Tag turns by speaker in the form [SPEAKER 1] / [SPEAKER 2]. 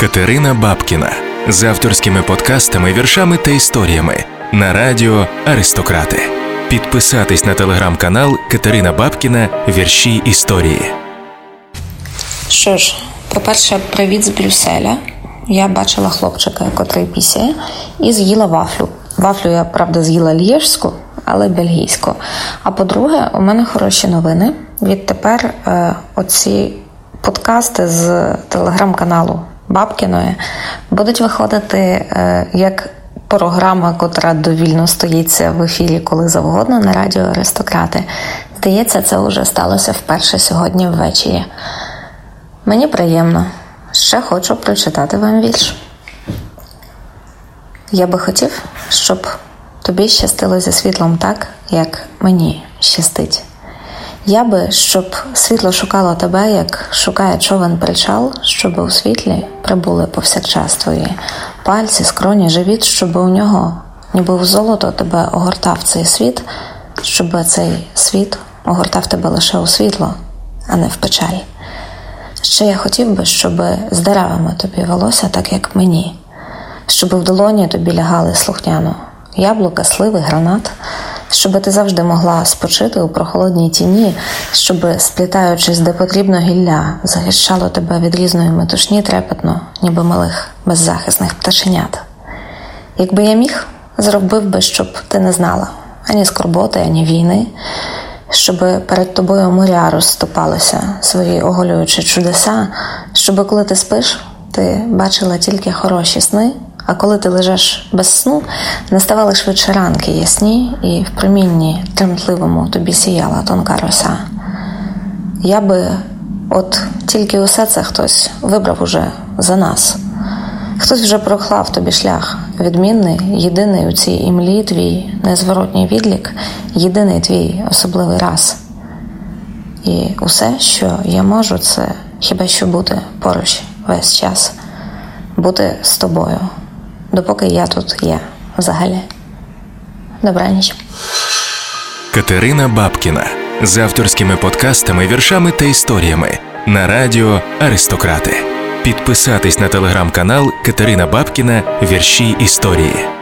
[SPEAKER 1] Катерина Бабкіна з авторськими подкастами, віршами та історіями на радіо Аристократи. Підписатись на телеграм-канал Катерина Бабкіна Вірші історії.
[SPEAKER 2] Що ж, по-перше, привіт з Брюсселя. Я бачила хлопчика, котрий пісяє, і з'їла вафлю. Вафлю я, правда, з'їла лєжську, але бельгійську. А по-друге, у мене хороші новини. Відтепер е, оці подкасти з телеграм-каналу Бабкіної будуть виходити е, як програма, котра довільно стоїться в ефірі коли завгодно на радіо Аристократи. Здається, це вже сталося вперше сьогодні ввечері. Мені приємно. Ще хочу прочитати вам вірш. Я би хотів, щоб тобі щастило зі світлом так, як мені щастить. Я би, щоб світло шукало тебе, як шукає човен причал, щоб у світлі прибули повсякчас твої пальці, скроні, живіт, щоб у нього, ніби в золото тебе огортав цей світ, щоб цей світ огортав тебе лише у світло, а не в печаль. Ще я хотів би, щоб з деревами тобі велося так, як мені, щоб в долоні тобі лягали слухняно яблука, сливи, гранат, щоб ти завжди могла спочити у прохолодній тіні, щоб, сплітаючись, де потрібно гілля, захищало тебе від різної метушні трепетно, ніби малих беззахисних пташенят. Якби я міг, зробив би, щоб ти не знала ані скорботи, ані війни, щоб перед тобою моря розступалися свої оголюючі чудеса, щоб коли ти спиш, ти бачила тільки хороші сни. А коли ти лежиш без сну, наставали швидше ранки ясні, і в промінні тремтливому тобі сіяла тонка роса. Я би, от тільки усе це хтось вибрав уже за нас. Хтось вже проклав тобі шлях, відмінний, єдиний у цій імлі твій незворотній відлік, єдиний твій особливий раз. І усе, що я можу, це хіба що бути поруч весь час, бути з тобою допоки я тут є взагалі. Добраніч.
[SPEAKER 1] Катерина Бабкіна з авторськими подкастами, віршами та історіями на радіо Аристократи. Підписатись на телеграм-канал Катерина Бабкіна Вірші історії.